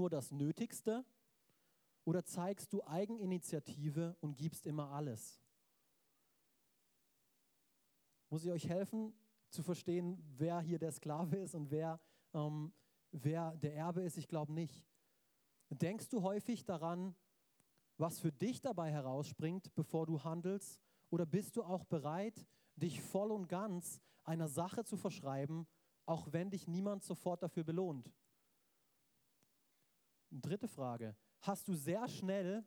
nur das Nötigste oder zeigst du Eigeninitiative und gibst immer alles? Muss ich euch helfen zu verstehen, wer hier der Sklave ist und wer, ähm, wer der Erbe ist? Ich glaube nicht. Denkst du häufig daran, was für dich dabei herausspringt, bevor du handelst? Oder bist du auch bereit, dich voll und ganz einer Sache zu verschreiben, auch wenn dich niemand sofort dafür belohnt? Dritte Frage. Hast du sehr schnell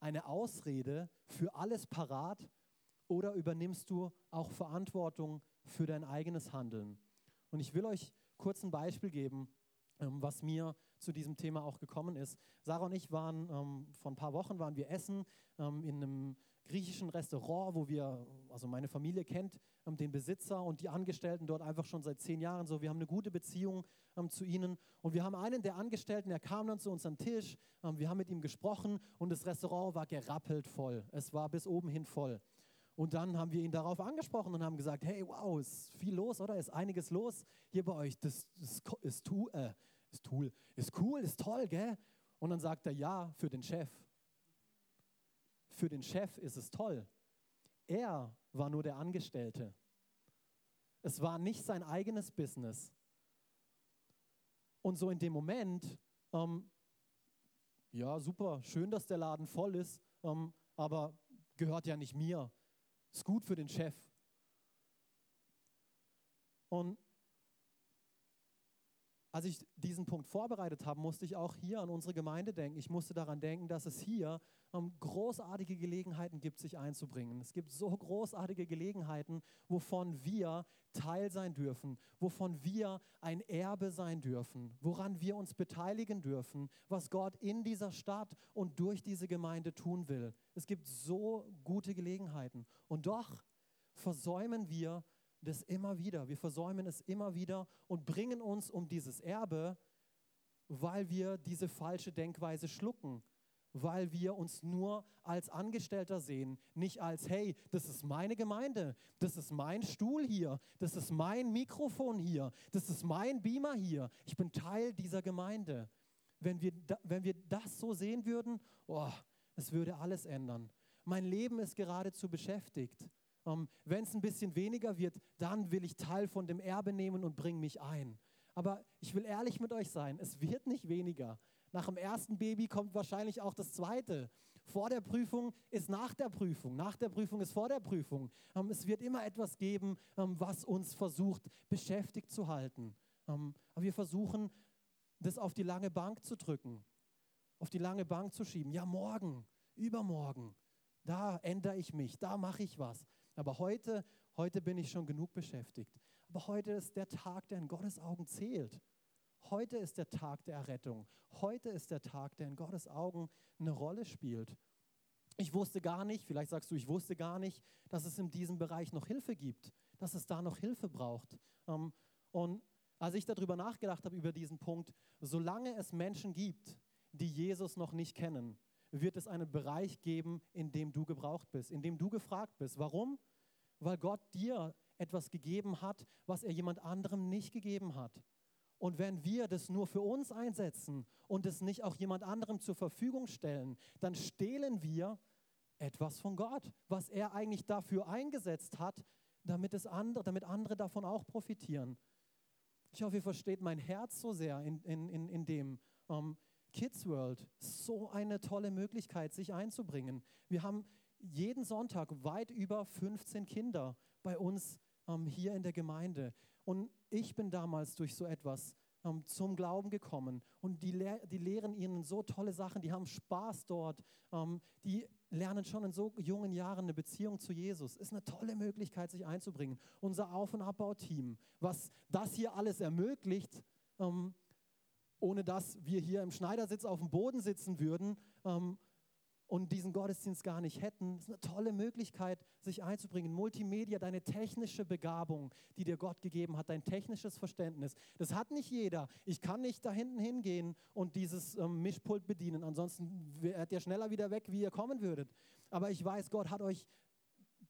eine Ausrede für alles parat oder übernimmst du auch Verantwortung für dein eigenes Handeln? Und ich will euch kurz ein Beispiel geben, ähm, was mir zu diesem Thema auch gekommen ist. Sarah und ich waren ähm, vor ein paar Wochen waren wir essen ähm, in einem griechischen Restaurant, wo wir, also meine Familie kennt ähm, den Besitzer und die Angestellten dort einfach schon seit zehn Jahren so. Wir haben eine gute Beziehung ähm, zu ihnen und wir haben einen der Angestellten, der kam dann zu uns am Tisch, ähm, wir haben mit ihm gesprochen und das Restaurant war gerappelt voll. Es war bis oben hin voll. Und dann haben wir ihn darauf angesprochen und haben gesagt, hey, wow, ist viel los, oder? Ist einiges los hier bei euch. Das, das ist, tu, äh, ist, tool, ist cool, ist toll, gell? Und dann sagt er, ja, für den Chef. Für den Chef ist es toll. Er war nur der Angestellte. Es war nicht sein eigenes Business. Und so in dem Moment, ähm, ja, super, schön, dass der Laden voll ist, ähm, aber gehört ja nicht mir. Ist gut für den Chef. Und als ich diesen Punkt vorbereitet habe, musste ich auch hier an unsere Gemeinde denken. Ich musste daran denken, dass es hier ähm, großartige Gelegenheiten gibt, sich einzubringen. Es gibt so großartige Gelegenheiten, wovon wir Teil sein dürfen, wovon wir ein Erbe sein dürfen, woran wir uns beteiligen dürfen, was Gott in dieser Stadt und durch diese Gemeinde tun will. Es gibt so gute Gelegenheiten. Und doch versäumen wir das immer wieder. Wir versäumen es immer wieder und bringen uns um dieses Erbe, weil wir diese falsche Denkweise schlucken, weil wir uns nur als Angestellter sehen, nicht als, hey, das ist meine Gemeinde, das ist mein Stuhl hier, das ist mein Mikrofon hier, das ist mein Beamer hier, ich bin Teil dieser Gemeinde. Wenn wir, wenn wir das so sehen würden, oh, es würde alles ändern. Mein Leben ist geradezu beschäftigt. Ähm, Wenn es ein bisschen weniger wird, dann will ich Teil von dem Erbe nehmen und bringe mich ein. Aber ich will ehrlich mit euch sein, es wird nicht weniger. Nach dem ersten Baby kommt wahrscheinlich auch das zweite. Vor der Prüfung ist nach der Prüfung. Nach der Prüfung ist vor der Prüfung. Ähm, es wird immer etwas geben, ähm, was uns versucht, beschäftigt zu halten. Ähm, aber wir versuchen, das auf die lange Bank zu drücken, auf die lange Bank zu schieben. Ja, morgen, übermorgen, da ändere ich mich, da mache ich was. Aber heute, heute bin ich schon genug beschäftigt. Aber heute ist der Tag, der in Gottes Augen zählt. Heute ist der Tag der Errettung. Heute ist der Tag, der in Gottes Augen eine Rolle spielt. Ich wusste gar nicht, vielleicht sagst du, ich wusste gar nicht, dass es in diesem Bereich noch Hilfe gibt, dass es da noch Hilfe braucht. Ähm, und als ich darüber nachgedacht habe, über diesen Punkt, solange es Menschen gibt, die Jesus noch nicht kennen, wird es einen Bereich geben, in dem du gebraucht bist, in dem du gefragt bist. Warum? Weil Gott dir etwas gegeben hat, was er jemand anderem nicht gegeben hat. Und wenn wir das nur für uns einsetzen und es nicht auch jemand anderem zur Verfügung stellen, dann stehlen wir etwas von Gott, was er eigentlich dafür eingesetzt hat, damit, es andere, damit andere davon auch profitieren. Ich hoffe, ihr versteht mein Herz so sehr in, in, in, in dem. Ähm, Kids World, so eine tolle Möglichkeit, sich einzubringen. Wir haben jeden Sonntag weit über 15 Kinder bei uns ähm, hier in der Gemeinde. Und ich bin damals durch so etwas ähm, zum Glauben gekommen. Und die, lehr die lehren ihnen so tolle Sachen, die haben Spaß dort, ähm, die lernen schon in so jungen Jahren eine Beziehung zu Jesus. Ist eine tolle Möglichkeit, sich einzubringen. Unser Auf- und Abbauteam, was das hier alles ermöglicht, ähm, ohne dass wir hier im Schneidersitz auf dem Boden sitzen würden ähm, und diesen Gottesdienst gar nicht hätten. Das ist eine tolle Möglichkeit, sich einzubringen. Multimedia, deine technische Begabung, die dir Gott gegeben hat, dein technisches Verständnis. Das hat nicht jeder. Ich kann nicht da hinten hingehen und dieses ähm, Mischpult bedienen. Ansonsten wärt ihr schneller wieder weg, wie ihr kommen würdet. Aber ich weiß, Gott hat euch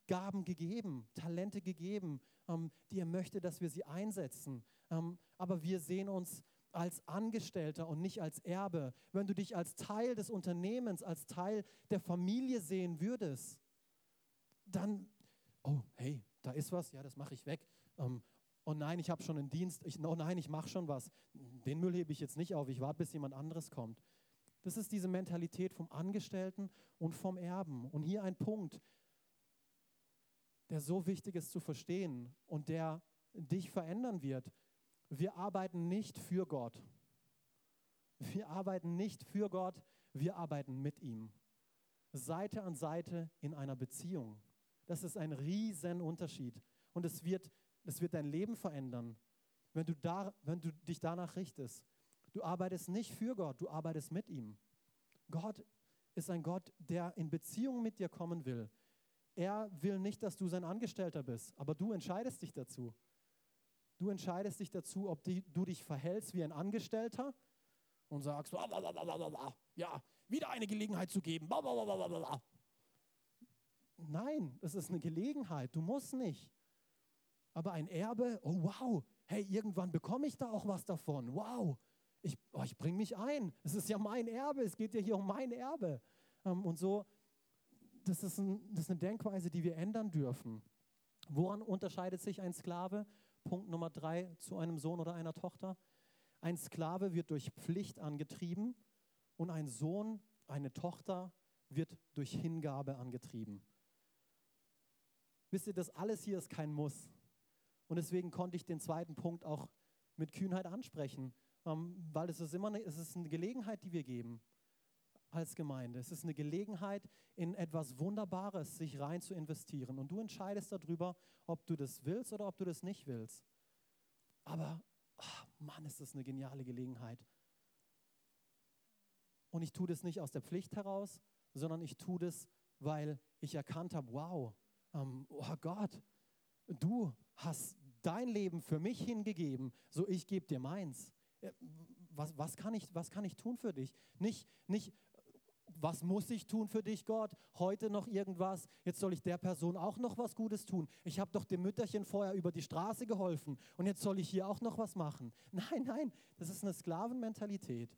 Gaben gegeben, Talente gegeben, ähm, die er möchte, dass wir sie einsetzen. Ähm, aber wir sehen uns als Angestellter und nicht als Erbe, wenn du dich als Teil des Unternehmens, als Teil der Familie sehen würdest, dann, oh, hey, da ist was, ja, das mache ich weg. Ähm, oh nein, ich habe schon einen Dienst, ich, oh nein, ich mache schon was. Den Müll hebe ich jetzt nicht auf, ich warte, bis jemand anderes kommt. Das ist diese Mentalität vom Angestellten und vom Erben. Und hier ein Punkt, der so wichtig ist zu verstehen und der dich verändern wird. Wir arbeiten nicht für Gott. Wir arbeiten nicht für Gott, wir arbeiten mit ihm. Seite an Seite in einer Beziehung. Das ist ein riesen Unterschied. Und es wird, es wird dein Leben verändern, wenn du, da, wenn du dich danach richtest. Du arbeitest nicht für Gott, du arbeitest mit ihm. Gott ist ein Gott, der in Beziehung mit dir kommen will. Er will nicht, dass du sein Angestellter bist, aber du entscheidest dich dazu. Du entscheidest dich dazu, ob die, du dich verhältst wie ein Angestellter und sagst, ja, wieder eine Gelegenheit zu geben. Nein, es ist eine Gelegenheit, du musst nicht. Aber ein Erbe, oh wow, hey, irgendwann bekomme ich da auch was davon. Wow, ich, oh, ich bringe mich ein. Es ist ja mein Erbe, es geht ja hier um mein Erbe. Ähm, und so, das ist, ein, das ist eine Denkweise, die wir ändern dürfen. Woran unterscheidet sich ein Sklave? Punkt Nummer drei zu einem Sohn oder einer Tochter. Ein Sklave wird durch Pflicht angetrieben und ein Sohn, eine Tochter wird durch Hingabe angetrieben. Wisst ihr, das alles hier ist kein Muss. Und deswegen konnte ich den zweiten Punkt auch mit Kühnheit ansprechen, ähm, weil es ist immer eine, es ist eine Gelegenheit, die wir geben als Gemeinde. Es ist eine Gelegenheit, in etwas Wunderbares sich rein zu investieren. Und du entscheidest darüber, ob du das willst oder ob du das nicht willst. Aber, oh Mann, ist das eine geniale Gelegenheit. Und ich tue das nicht aus der Pflicht heraus, sondern ich tue das, weil ich erkannt habe, wow, ähm, oh Gott, du hast dein Leben für mich hingegeben, so ich gebe dir meins. Äh, was, was, kann ich, was kann ich tun für dich? Nicht, nicht, was muss ich tun für dich, Gott? Heute noch irgendwas? Jetzt soll ich der Person auch noch was Gutes tun. Ich habe doch dem Mütterchen vorher über die Straße geholfen und jetzt soll ich hier auch noch was machen. Nein, nein, das ist eine Sklavenmentalität.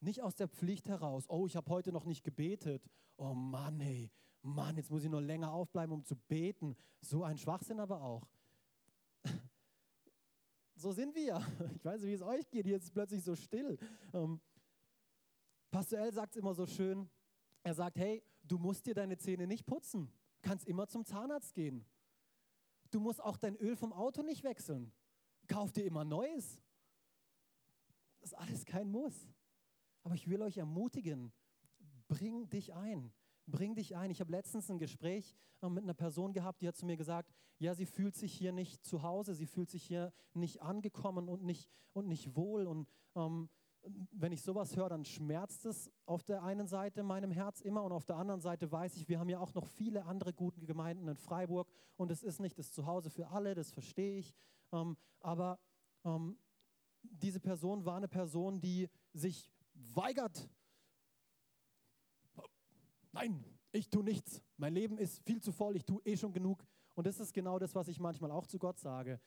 Nicht aus der Pflicht heraus, oh, ich habe heute noch nicht gebetet. Oh Mann, ey, Mann, jetzt muss ich noch länger aufbleiben, um zu beten. So ein Schwachsinn aber auch. So sind wir. Ich weiß nicht, wie es euch geht. Hier ist es plötzlich so still. Ähm, Pastor El sagt es immer so schön. Er sagt, hey, du musst dir deine Zähne nicht putzen. Kannst immer zum Zahnarzt gehen. Du musst auch dein Öl vom Auto nicht wechseln. Kauf dir immer Neues. Das ist alles kein Muss. Aber ich will euch ermutigen, bring dich ein. Bring dich ein. Ich habe letztens ein Gespräch äh, mit einer Person gehabt, die hat zu mir gesagt, ja, sie fühlt sich hier nicht zu Hause, sie fühlt sich hier nicht angekommen und nicht, und nicht wohl. Und ähm, wenn ich sowas höre, dann schmerzt es auf der einen Seite meinem Herz immer und auf der anderen Seite weiß ich, wir haben ja auch noch viele andere gute Gemeinden in Freiburg und es ist nicht das Zuhause für alle, das verstehe ich. Ähm, aber ähm, diese Person war eine Person, die sich weigert. Nein, ich tue nichts. Mein Leben ist viel zu voll, ich tue eh schon genug. Und das ist genau das, was ich manchmal auch zu Gott sage.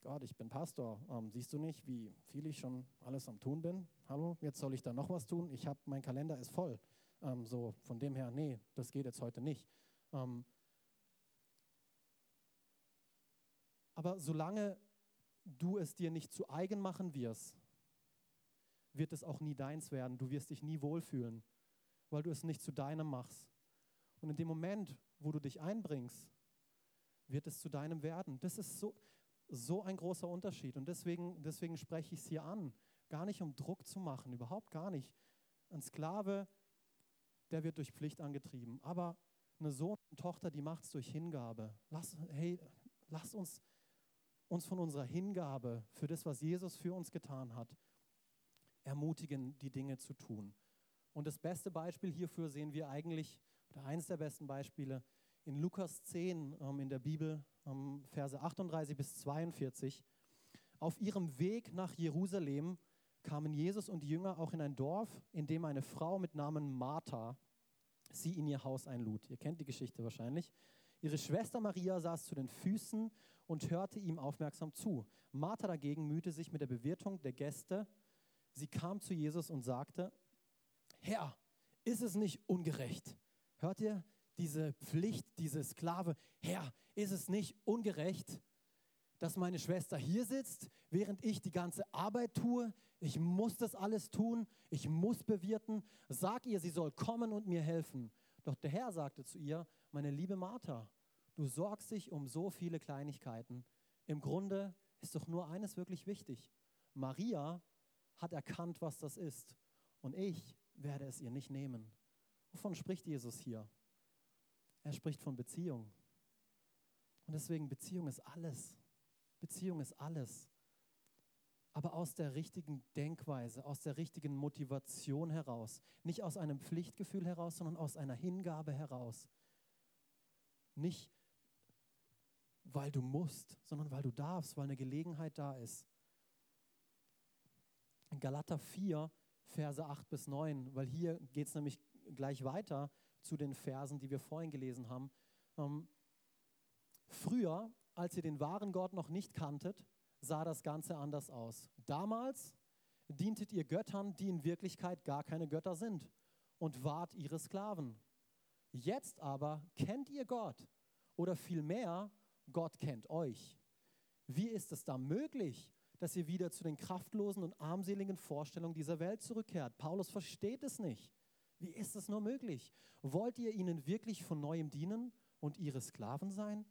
Gott, ich bin Pastor. Ähm, siehst du nicht, wie viel ich schon alles am tun bin? Hallo, jetzt soll ich da noch was tun? Ich habe, mein Kalender ist voll. Ähm, so, von dem her, nee, das geht jetzt heute nicht. Ähm, aber solange du es dir nicht zu eigen machen wirst, wird es auch nie deins werden. Du wirst dich nie wohlfühlen, weil du es nicht zu deinem machst. Und in dem Moment, wo du dich einbringst, wird es zu deinem werden. Das ist so, so ein großer Unterschied. Und deswegen, deswegen spreche ich es hier an. Gar nicht um Druck zu machen, überhaupt gar nicht. Ein Sklave, der wird durch Pflicht angetrieben. Aber eine Sohn und Tochter, die macht es durch Hingabe. Lass, hey, lasst uns, uns von unserer Hingabe für das, was Jesus für uns getan hat, ermutigen, die Dinge zu tun. Und das beste Beispiel hierfür sehen wir eigentlich, oder eines der besten Beispiele, in Lukas 10 ähm, in der Bibel, ähm, Verse 38 bis 42. Auf ihrem Weg nach Jerusalem kamen Jesus und die Jünger auch in ein Dorf, in dem eine Frau mit Namen Martha sie in ihr Haus einlud. Ihr kennt die Geschichte wahrscheinlich. Ihre Schwester Maria saß zu den Füßen und hörte ihm aufmerksam zu. Martha dagegen mühte sich mit der Bewirtung der Gäste. Sie kam zu Jesus und sagte, Herr, ist es nicht ungerecht? Hört ihr diese Pflicht, diese Sklave? Herr, ist es nicht ungerecht, dass meine Schwester hier sitzt, während ich die ganze Arbeit tue? Ich muss das alles tun, ich muss bewirten. Sag ihr, sie soll kommen und mir helfen. Doch der Herr sagte zu ihr, meine liebe Martha, du sorgst dich um so viele Kleinigkeiten. Im Grunde ist doch nur eines wirklich wichtig. Maria hat erkannt, was das ist. Und ich werde es ihr nicht nehmen. Wovon spricht Jesus hier? Er spricht von Beziehung. Und deswegen, Beziehung ist alles. Beziehung ist alles. Aber aus der richtigen Denkweise, aus der richtigen Motivation heraus. Nicht aus einem Pflichtgefühl heraus, sondern aus einer Hingabe heraus. Nicht, weil du musst, sondern weil du darfst, weil eine Gelegenheit da ist. In Galater 4, Verse 8 bis 9, weil hier geht es nämlich gleich weiter zu den Versen, die wir vorhin gelesen haben. Ähm, früher, als ihr den wahren Gott noch nicht kanntet, sah das Ganze anders aus. Damals dientet ihr Göttern, die in Wirklichkeit gar keine Götter sind und wart ihre Sklaven. Jetzt aber kennt ihr Gott oder vielmehr Gott kennt euch. Wie ist es da möglich, dass ihr wieder zu den kraftlosen und armseligen Vorstellungen dieser Welt zurückkehrt? Paulus versteht es nicht. Wie ist es nur möglich? Wollt ihr ihnen wirklich von neuem dienen und ihre Sklaven sein?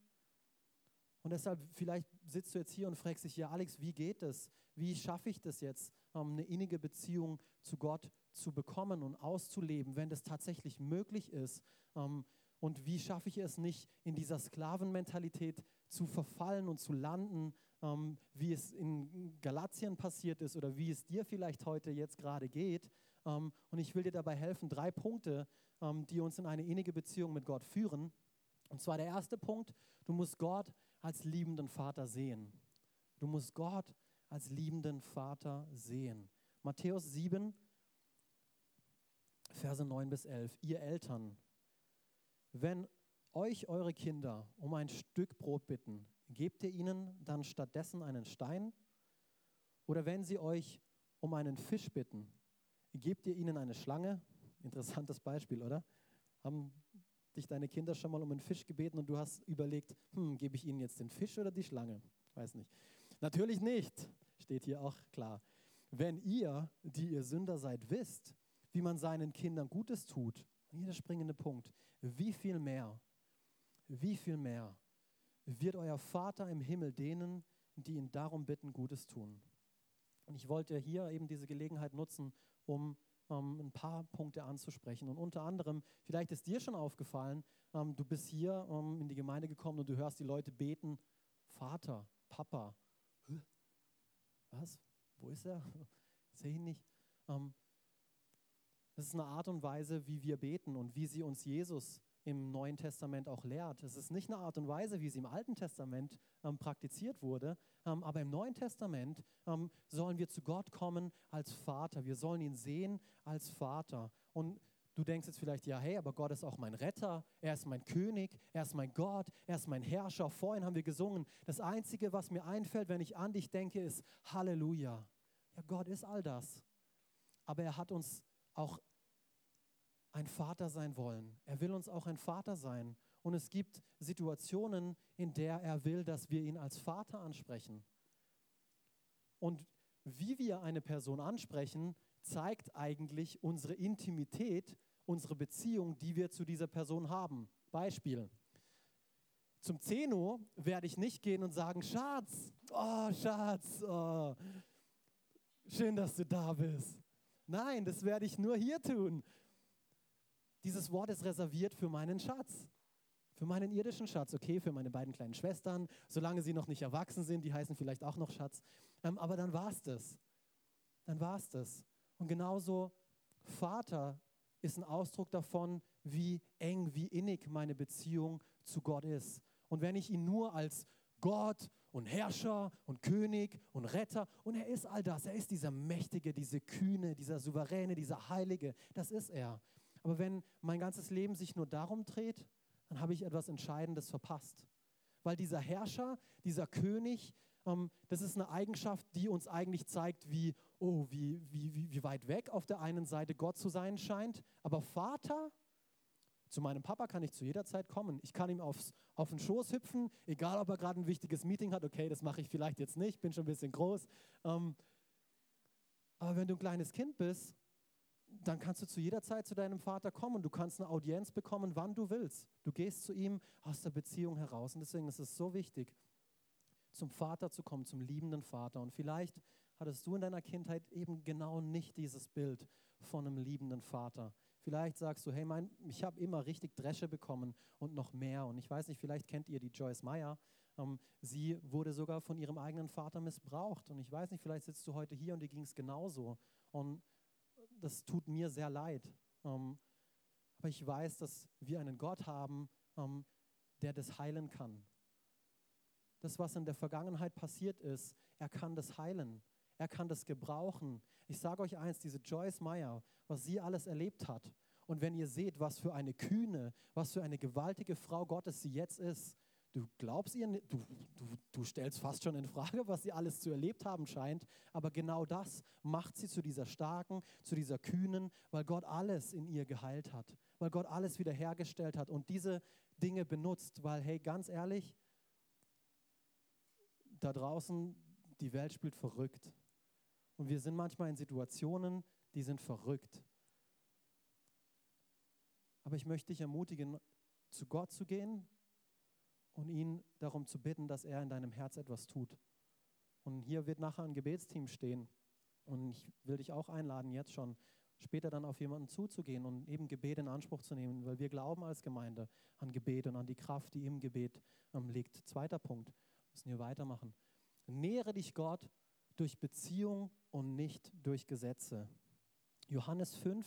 Und deshalb, vielleicht sitzt du jetzt hier und fragst dich, ja Alex, wie geht es? Wie schaffe ich das jetzt, ähm, eine innige Beziehung zu Gott zu bekommen und auszuleben, wenn das tatsächlich möglich ist? Ähm, und wie schaffe ich es nicht, in dieser Sklavenmentalität zu verfallen und zu landen, ähm, wie es in Galatien passiert ist oder wie es dir vielleicht heute jetzt gerade geht? Ähm, und ich will dir dabei helfen, drei Punkte, ähm, die uns in eine innige Beziehung mit Gott führen. Und zwar der erste Punkt, du musst Gott als liebenden Vater sehen. Du musst Gott als liebenden Vater sehen. Matthäus 7, Verse 9 bis 11. Ihr Eltern, wenn euch eure Kinder um ein Stück Brot bitten, gebt ihr ihnen dann stattdessen einen Stein? Oder wenn sie euch um einen Fisch bitten, Gebt ihr ihnen eine Schlange? Interessantes Beispiel, oder? Haben dich deine Kinder schon mal um einen Fisch gebeten und du hast überlegt, hm, gebe ich ihnen jetzt den Fisch oder die Schlange? Weiß nicht. Natürlich nicht, steht hier auch klar. Wenn ihr, die ihr Sünder seid, wisst, wie man seinen Kindern Gutes tut, hier der springende Punkt, wie viel mehr, wie viel mehr wird euer Vater im Himmel denen, die ihn darum bitten, Gutes tun. Und ich wollte hier eben diese Gelegenheit nutzen, um ähm, ein paar Punkte anzusprechen. Und unter anderem, vielleicht ist dir schon aufgefallen, ähm, du bist hier ähm, in die Gemeinde gekommen und du hörst die Leute beten, Vater, Papa. Was? Wo ist er? Sehe ihn nicht. Ähm, das ist eine Art und Weise, wie wir beten und wie sie uns Jesus im Neuen Testament auch lehrt. Es ist nicht eine Art und Weise, wie sie im Alten Testament ähm, praktiziert wurde, ähm, aber im Neuen Testament ähm, sollen wir zu Gott kommen als Vater. Wir sollen ihn sehen als Vater. Und du denkst jetzt vielleicht, ja, hey, aber Gott ist auch mein Retter, er ist mein König, er ist mein Gott, er ist mein Herrscher. Vorhin haben wir gesungen, das Einzige, was mir einfällt, wenn ich an dich denke, ist Halleluja. Ja, Gott ist all das. Aber er hat uns auch ein Vater sein wollen. Er will uns auch ein Vater sein. Und es gibt Situationen, in der er will, dass wir ihn als Vater ansprechen. Und wie wir eine Person ansprechen, zeigt eigentlich unsere Intimität, unsere Beziehung, die wir zu dieser Person haben. Beispiel. Zum Zeno werde ich nicht gehen und sagen, Schatz, oh Schatz, oh, schön, dass du da bist. Nein, das werde ich nur hier tun. Dieses Wort ist reserviert für meinen Schatz. Für meinen irdischen Schatz, okay, für meine beiden kleinen Schwestern, solange sie noch nicht erwachsen sind, die heißen vielleicht auch noch Schatz. Ähm, aber dann war es das. Dann war es das. Und genauso Vater ist ein Ausdruck davon, wie eng, wie innig meine Beziehung zu Gott ist. Und wenn ich ihn nur als Gott und Herrscher und König und Retter, und er ist all das, er ist dieser Mächtige, diese Kühne, dieser Souveräne, dieser Heilige, das ist er. Aber wenn mein ganzes Leben sich nur darum dreht, dann habe ich etwas Entscheidendes verpasst. Weil dieser Herrscher, dieser König, ähm, das ist eine Eigenschaft, die uns eigentlich zeigt, wie, oh, wie, wie, wie, wie weit weg auf der einen Seite Gott zu sein scheint. Aber Vater, zu meinem Papa kann ich zu jeder Zeit kommen. Ich kann ihm aufs, auf den Schoß hüpfen, egal ob er gerade ein wichtiges Meeting hat. Okay, das mache ich vielleicht jetzt nicht, bin schon ein bisschen groß. Ähm, aber wenn du ein kleines Kind bist, dann kannst du zu jeder Zeit zu deinem Vater kommen. Du kannst eine Audienz bekommen, wann du willst. Du gehst zu ihm aus der Beziehung heraus. Und deswegen ist es so wichtig, zum Vater zu kommen, zum liebenden Vater. Und vielleicht hattest du in deiner Kindheit eben genau nicht dieses Bild von einem liebenden Vater. Vielleicht sagst du, hey, mein, ich habe immer richtig Dresche bekommen und noch mehr. Und ich weiß nicht, vielleicht kennt ihr die Joyce Meyer. Ähm, sie wurde sogar von ihrem eigenen Vater missbraucht. Und ich weiß nicht, vielleicht sitzt du heute hier und dir ging es genauso. Und das tut mir sehr leid. Ähm, aber ich weiß, dass wir einen Gott haben, ähm, der das heilen kann. Das, was in der Vergangenheit passiert ist, er kann das heilen. Er kann das gebrauchen. Ich sage euch eins, diese Joyce Meyer, was sie alles erlebt hat. Und wenn ihr seht, was für eine kühne, was für eine gewaltige Frau Gottes sie jetzt ist, du glaubst ihr, du, du, du stellst fast schon in Frage, was sie alles zu erlebt haben scheint, aber genau das macht sie zu dieser starken, zu dieser kühnen, weil Gott alles in ihr geheilt hat, weil Gott alles wiederhergestellt hat und diese Dinge benutzt, weil, hey, ganz ehrlich, da draußen, die Welt spielt verrückt. Und wir sind manchmal in Situationen, die sind verrückt. Aber ich möchte dich ermutigen, zu Gott zu gehen und ihn darum zu bitten, dass er in deinem Herz etwas tut. Und hier wird nachher ein Gebetsteam stehen. Und ich will dich auch einladen, jetzt schon später dann auf jemanden zuzugehen und eben Gebet in Anspruch zu nehmen, weil wir glauben als Gemeinde an Gebet und an die Kraft, die im Gebet ähm, liegt. Zweiter Punkt, wir müssen hier weitermachen. Nähere dich Gott durch Beziehung und nicht durch Gesetze. Johannes 5,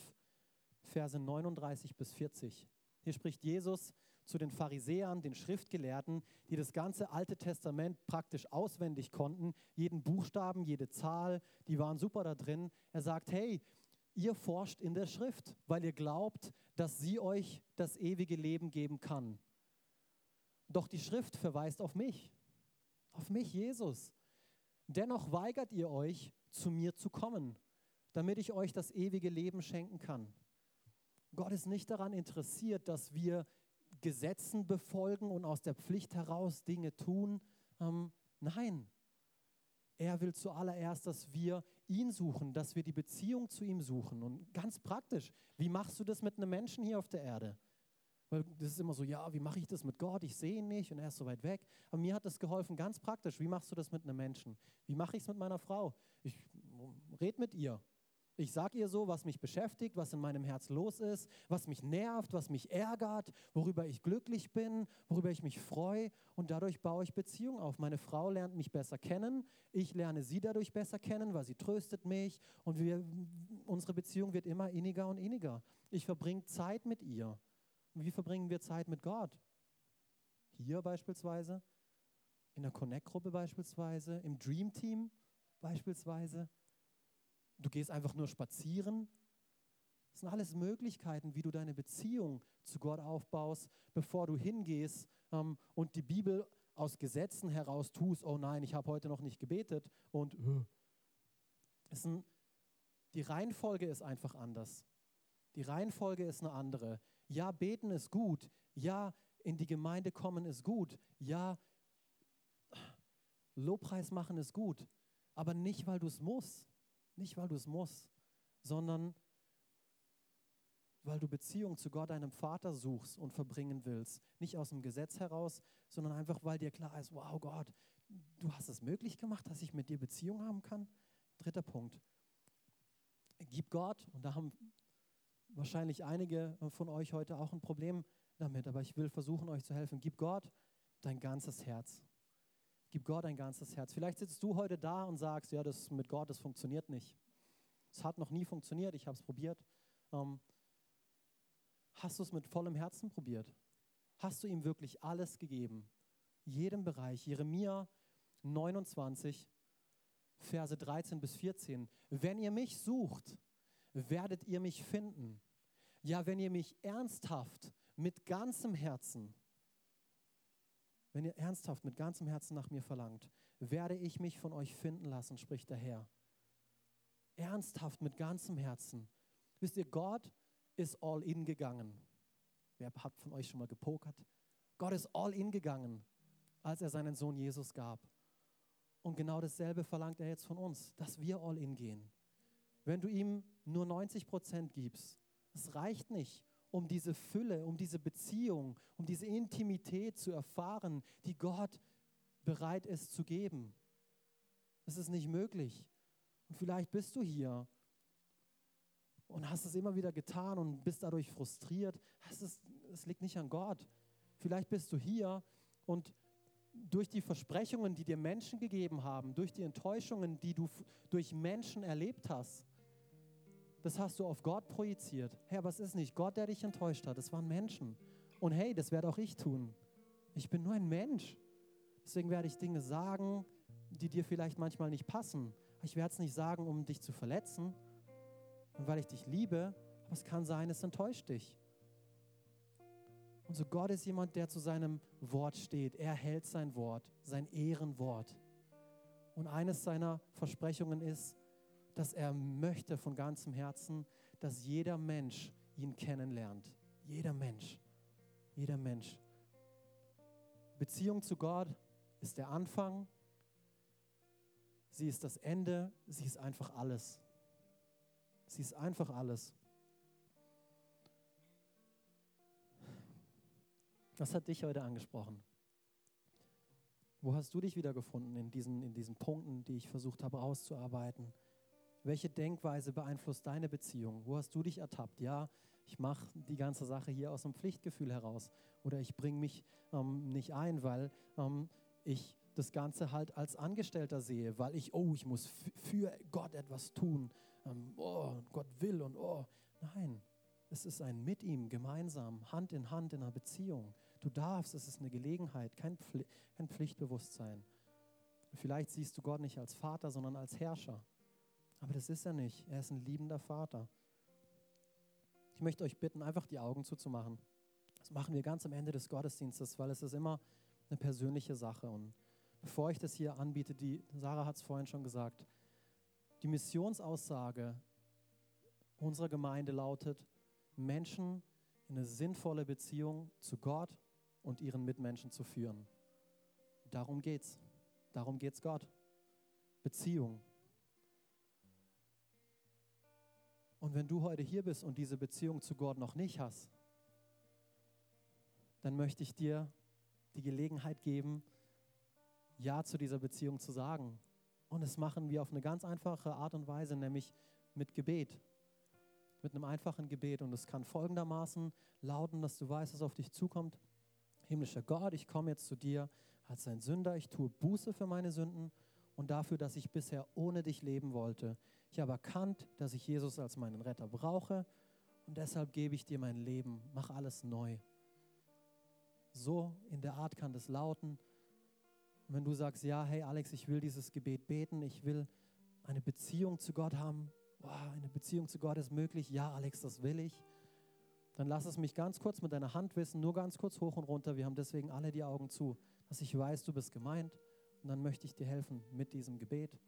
Verse 39 bis 40. Hier spricht Jesus zu den Pharisäern, den Schriftgelehrten, die das ganze Alte Testament praktisch auswendig konnten, jeden Buchstaben, jede Zahl, die waren super da drin. Er sagt, hey, ihr forscht in der Schrift, weil ihr glaubt, dass sie euch das ewige Leben geben kann. Doch die Schrift verweist auf mich, auf mich, Jesus. Dennoch weigert ihr euch, zu mir zu kommen, damit ich euch das ewige Leben schenken kann. Gott ist nicht daran interessiert, dass wir Gesetzen befolgen und aus der Pflicht heraus Dinge tun. Ähm, nein, er will zuallererst, dass wir ihn suchen, dass wir die Beziehung zu ihm suchen. Und ganz praktisch, wie machst du das mit einem Menschen hier auf der Erde? Weil das ist immer so, ja, wie mache ich das mit Gott? Ich sehe ihn nicht und er ist so weit weg. Aber mir hat das geholfen, ganz praktisch. Wie machst du das mit einem Menschen? Wie mache ich es mit meiner Frau? Ich rede mit ihr. Ich sage ihr so, was mich beschäftigt, was in meinem Herz los ist, was mich nervt, was mich ärgert, worüber ich glücklich bin, worüber ich mich freue. Und dadurch baue ich Beziehung auf. Meine Frau lernt mich besser kennen. Ich lerne sie dadurch besser kennen, weil sie tröstet mich. Und wir, unsere Beziehung wird immer inniger und inniger. Ich verbringe Zeit mit ihr. Wie verbringen wir Zeit mit Gott? Hier beispielsweise, in der Connect-Gruppe beispielsweise, im Dream Team beispielsweise du gehst einfach nur spazieren. Das sind alles Möglichkeiten, wie du deine Beziehung zu Gott aufbaust, bevor du hingehst ähm, und die Bibel aus Gesetzen heraus tust, oh nein, ich habe heute noch nicht gebetet und äh. ist ein, die Reihenfolge ist einfach anders. Die Reihenfolge ist eine andere. Ja, beten ist gut. Ja, in die Gemeinde kommen ist gut. Ja, Lobpreis machen ist gut. Aber nicht, weil du es musst. Nicht, weil du es musst, sondern weil du Beziehung zu Gott, deinem Vater, suchst und verbringen willst. Nicht aus dem Gesetz heraus, sondern einfach, weil dir klar ist, wow Gott, du hast es möglich gemacht, dass ich mit dir Beziehung haben kann. Dritter Punkt. Gib Gott, und da haben wahrscheinlich einige von euch heute auch ein Problem damit, aber ich will versuchen, euch zu helfen. Gib Gott dein ganzes Herz. Gib Gott ein ganzes Herz. Vielleicht sitzt du heute da und sagst, ja, das mit Gott, das funktioniert nicht. Es hat noch nie funktioniert, ich habe es probiert. Ähm, hast du es mit vollem Herzen probiert? Hast du ihm wirklich alles gegeben? Jedem Bereich. Jeremia 29, Verse 13 bis 14. Wenn ihr mich sucht, werdet ihr mich finden. Ja, wenn ihr mich ernsthaft mit ganzem Herzen, wenn ihr ernsthaft mit ganzem Herzen nach mir verlangt, werde ich mich von euch finden lassen, spricht der Herr. Ernsthaft mit ganzem Herzen. Wisst ihr, Gott ist all in gegangen. Wer hat von euch schon mal gepokert? Gott ist all in gegangen, als er seinen Sohn Jesus gab. Und genau dasselbe verlangt er jetzt von uns, dass wir all in gehen. Wenn du ihm nur 90 Prozent gibst, es reicht nicht, um diese Fülle, um diese Beziehung, um diese Intimität zu erfahren, die Gott bereit ist zu geben. Es ist nicht möglich. Und vielleicht bist du hier und hast es immer wieder getan und bist dadurch frustriert. Es, liegt nicht an Gott. Vielleicht bist du hier und durch die Versprechungen, die dir Menschen gegeben haben, durch die Enttäuschungen, die du durch Menschen erlebt hast, das hast du auf Gott projiziert. Hey, aber es ist nicht Gott, der dich enttäuscht hat, es waren Menschen. Und hey, das werde auch ich tun. Ich bin nur ein Mensch. Deswegen werde ich Dinge sagen, die dir vielleicht manchmal nicht passen. Ich werde es nicht sagen, um dich zu verletzen und weil ich dich liebe, aber es kann sein, es enttäuscht dich. Und so Gott ist jemand, der zu seinem Wort steht. Er hält sein Wort, sein Ehrenwort. Und eines seiner Versprechungen ist, dass er möchte von ganzem Herzen, dass jeder Mensch ihn kennenlernt. Jeder Mensch. Jeder Mensch. Beziehung zu Gott ist der Anfang. Sie ist das Ende. Sie ist einfach alles. Sie ist einfach alles. Was hat dich heute angesprochen? Wo hast du dich wiedergefunden in diesen, in diesen Punkten, die ich versucht habe auszuarbeiten? Welche Denkweise beeinflusst deine Beziehung? Wo hast du dich ertappt? Ja, ich mache die ganze Sache hier aus einem Pflichtgefühl heraus oder ich bringe mich ähm, nicht ein, weil ähm, ich das Ganze halt als Angestellter sehe, weil ich, oh, ich muss für Gott etwas tun. Ähm, oh, Gott will und oh. Nein, es ist ein mit ihm gemeinsam, Hand in Hand in einer Beziehung. Du darfst, es ist eine Gelegenheit, kein, Pfli kein Pflichtbewusstsein. Vielleicht siehst du Gott nicht als Vater, sondern als Herrscher. Aber das ist er nicht. Er ist ein liebender Vater. Ich möchte euch bitten, einfach die Augen zuzumachen. Das machen wir ganz am Ende des Gottesdienstes, weil es ist immer eine persönliche Sache. Und bevor ich das hier anbiete, die Sarah hat es vorhin schon gesagt, die Missionsaussage unserer Gemeinde lautet, Menschen in eine sinnvolle Beziehung zu Gott und ihren Mitmenschen zu führen. Darum geht's. Darum geht's Gott. Beziehung. Und wenn du heute hier bist und diese Beziehung zu Gott noch nicht hast, dann möchte ich dir die Gelegenheit geben, Ja zu dieser Beziehung zu sagen. Und das machen wir auf eine ganz einfache Art und Weise, nämlich mit Gebet. Mit einem einfachen Gebet. Und es kann folgendermaßen lauten, dass du weißt, was auf dich zukommt. Himmlischer Gott, ich komme jetzt zu dir als ein Sünder. Ich tue Buße für meine Sünden und dafür, dass ich bisher ohne dich leben wollte. Ich habe erkannt, dass ich Jesus als meinen Retter brauche und deshalb gebe ich dir mein Leben. Mach alles neu. So in der Art kann das lauten. Und wenn du sagst, ja, hey Alex, ich will dieses Gebet beten, ich will eine Beziehung zu Gott haben, wow, eine Beziehung zu Gott ist möglich, ja, Alex, das will ich, dann lass es mich ganz kurz mit deiner Hand wissen, nur ganz kurz hoch und runter. Wir haben deswegen alle die Augen zu, dass ich weiß, du bist gemeint. Und dann möchte ich dir helfen mit diesem Gebet.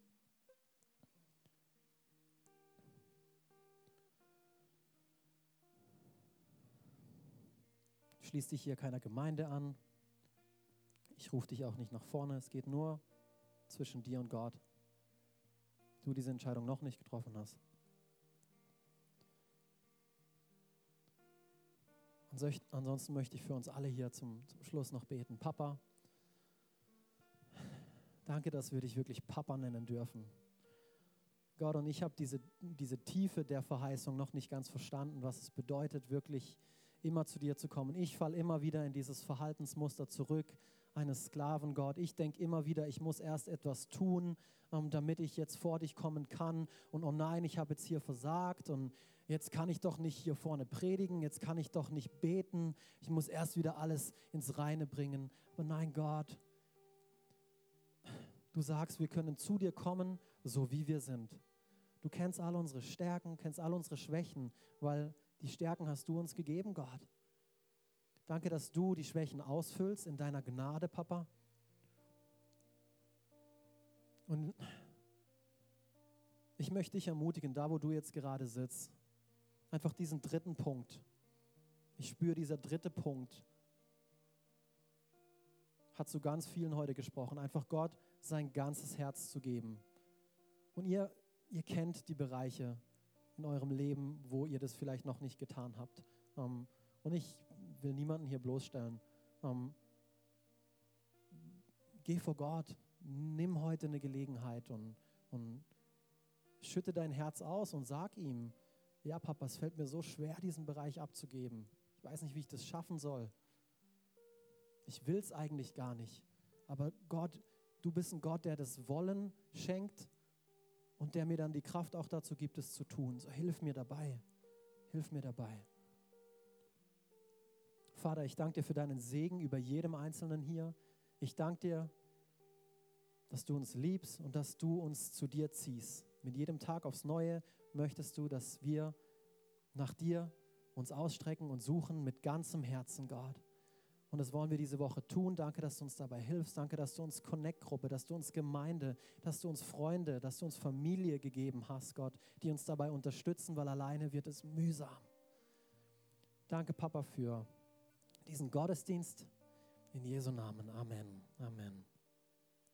Schließ dich hier keiner Gemeinde an. Ich rufe dich auch nicht nach vorne. Es geht nur zwischen dir und Gott. Du diese Entscheidung noch nicht getroffen hast. Ansonsten möchte ich für uns alle hier zum, zum Schluss noch beten. Papa, danke, dass wir dich wirklich Papa nennen dürfen. Gott, und ich habe diese, diese Tiefe der Verheißung noch nicht ganz verstanden, was es bedeutet, wirklich immer zu dir zu kommen. Ich falle immer wieder in dieses Verhaltensmuster zurück eines Sklaven, Gott. Ich denke immer wieder, ich muss erst etwas tun, ähm, damit ich jetzt vor dich kommen kann. Und oh nein, ich habe jetzt hier versagt und jetzt kann ich doch nicht hier vorne predigen, jetzt kann ich doch nicht beten. Ich muss erst wieder alles ins Reine bringen. Aber nein, Gott, du sagst, wir können zu dir kommen, so wie wir sind. Du kennst all unsere Stärken, kennst all unsere Schwächen, weil die Stärken hast du uns gegeben, Gott. Danke, dass du die Schwächen ausfüllst in deiner Gnade, Papa. Und ich möchte dich ermutigen, da wo du jetzt gerade sitzt, einfach diesen dritten Punkt. Ich spüre, dieser dritte Punkt hat zu ganz vielen heute gesprochen, einfach Gott sein ganzes Herz zu geben. Und ihr, ihr kennt die Bereiche in eurem Leben, wo ihr das vielleicht noch nicht getan habt. Ähm, und ich will niemanden hier bloßstellen. Ähm, geh vor Gott, nimm heute eine Gelegenheit und, und schütte dein Herz aus und sag ihm, ja Papa, es fällt mir so schwer, diesen Bereich abzugeben. Ich weiß nicht, wie ich das schaffen soll. Ich will es eigentlich gar nicht. Aber Gott, du bist ein Gott, der das Wollen schenkt und der mir dann die Kraft auch dazu gibt, es zu tun. So hilf mir dabei. Hilf mir dabei. Vater, ich danke dir für deinen Segen über jedem Einzelnen hier. Ich danke dir, dass du uns liebst und dass du uns zu dir ziehst. Mit jedem Tag aufs Neue möchtest du, dass wir nach dir uns ausstrecken und suchen mit ganzem Herzen, Gott. Und das wollen wir diese Woche tun. Danke, dass du uns dabei hilfst. Danke, dass du uns Connect-Gruppe, dass du uns Gemeinde, dass du uns Freunde, dass du uns Familie gegeben hast, Gott, die uns dabei unterstützen, weil alleine wird es mühsam. Danke, Papa, für diesen Gottesdienst. In Jesu Namen. Amen. Amen.